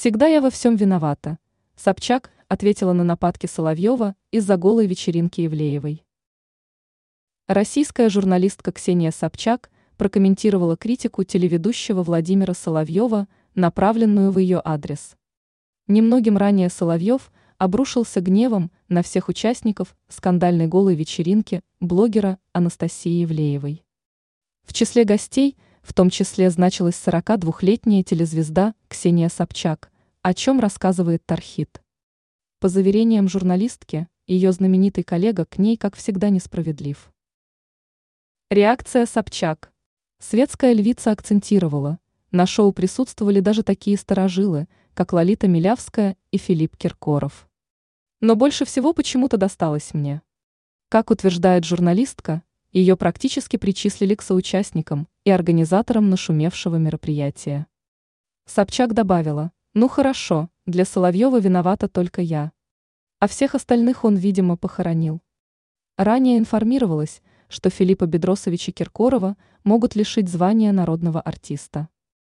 Всегда я во всем виновата. Собчак ответила на нападки Соловьева из-за голой вечеринки Евлеевой. Российская журналистка Ксения Собчак прокомментировала критику телеведущего Владимира Соловьева, направленную в ее адрес. Немногим ранее Соловьев обрушился гневом на всех участников скандальной голой вечеринки блогера Анастасии Евлеевой. В числе гостей в том числе значилась 42-летняя телезвезда Ксения Собчак, о чем рассказывает Тархит. По заверениям журналистки, ее знаменитый коллега к ней, как всегда, несправедлив. Реакция Собчак. Светская львица акцентировала, на шоу присутствовали даже такие старожилы, как Лолита Милявская и Филипп Киркоров. Но больше всего почему-то досталось мне. Как утверждает журналистка, ее практически причислили к соучастникам и организаторам нашумевшего мероприятия. Собчак добавила, ну хорошо, для Соловьева виновата только я. А всех остальных он, видимо, похоронил. Ранее информировалось, что Филиппа Бедросовича Киркорова могут лишить звания народного артиста.